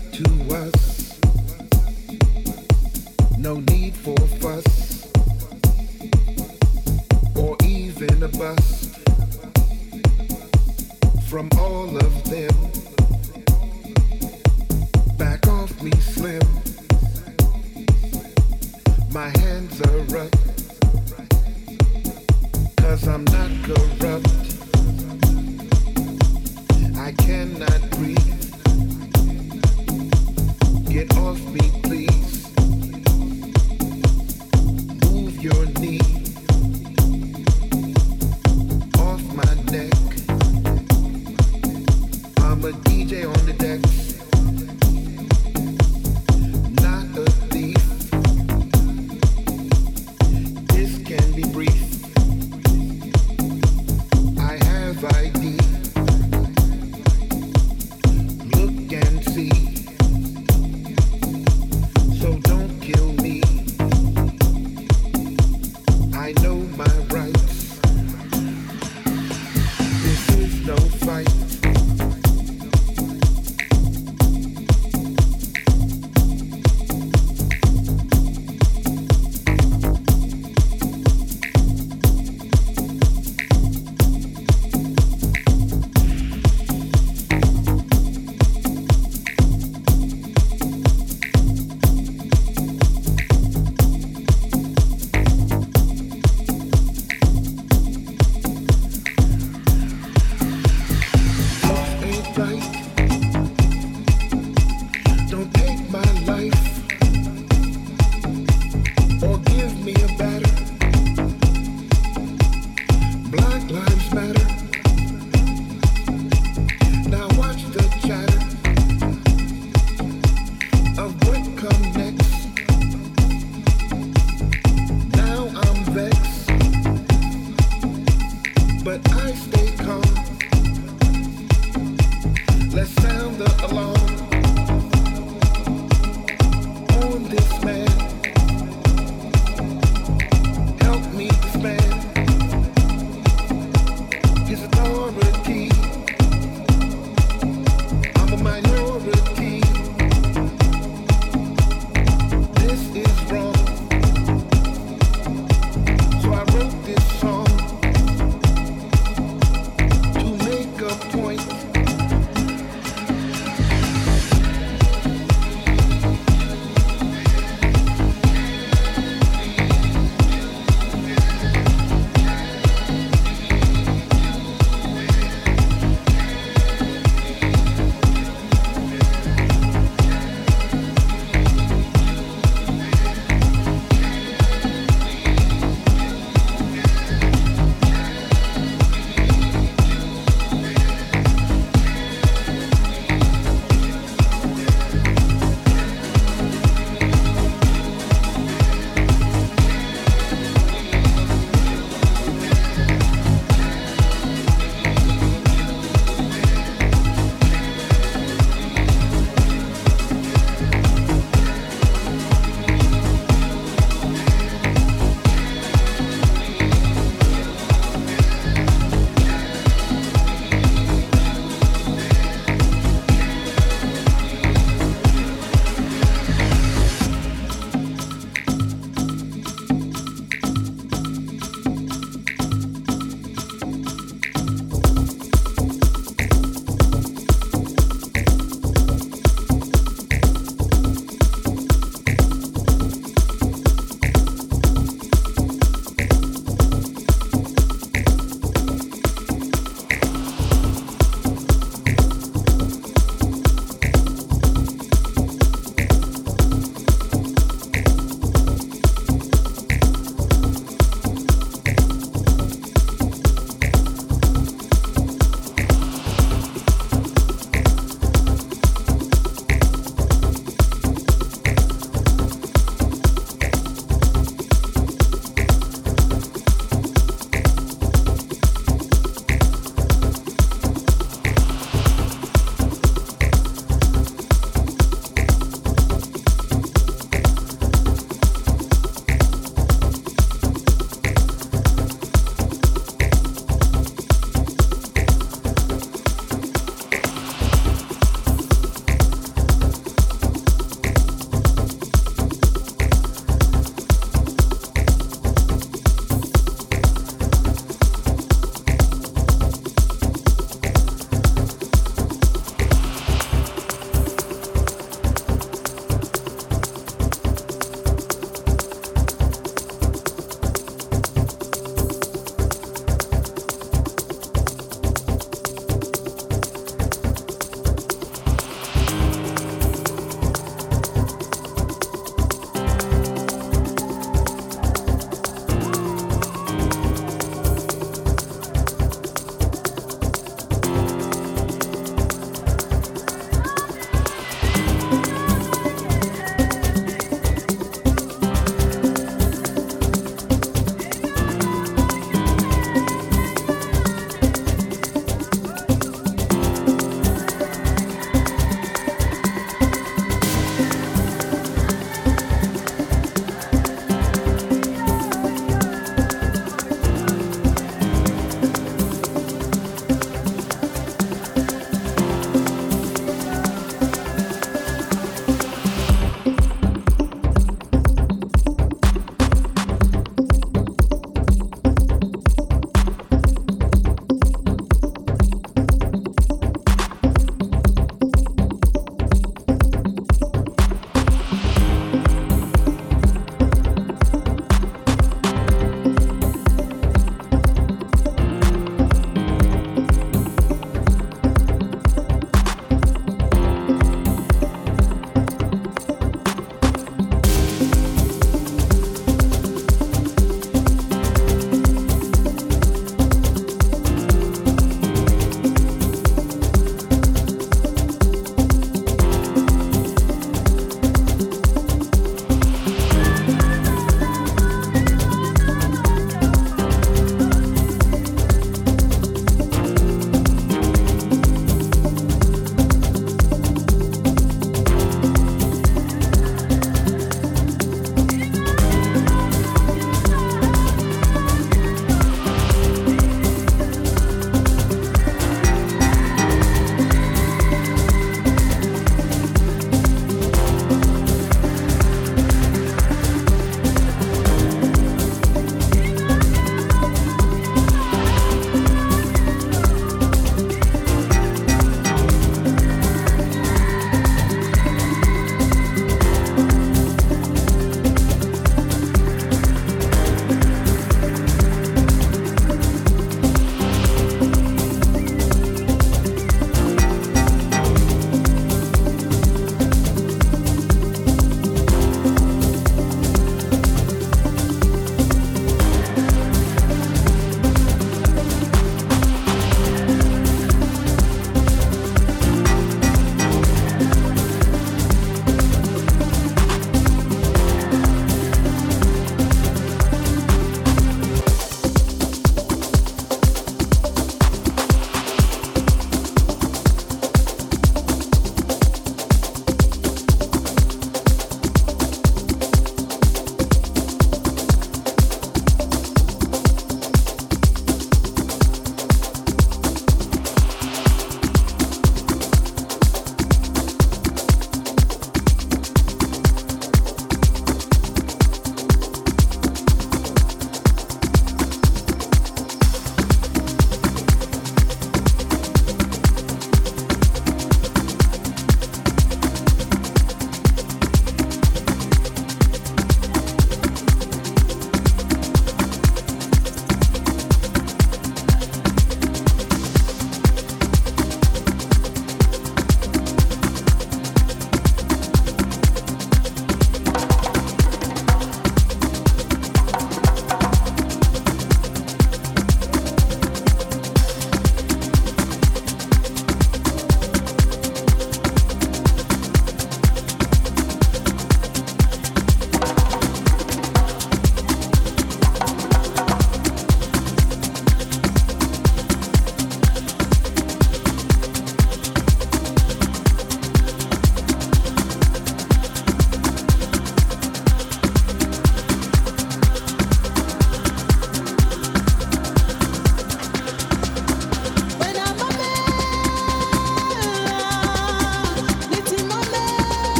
to us. No need for fuss or even a bust from all of them. Back off me, slim. My hands are up. Cause I'm not corrupt. I cannot breathe. Get off me, please. Move your knees.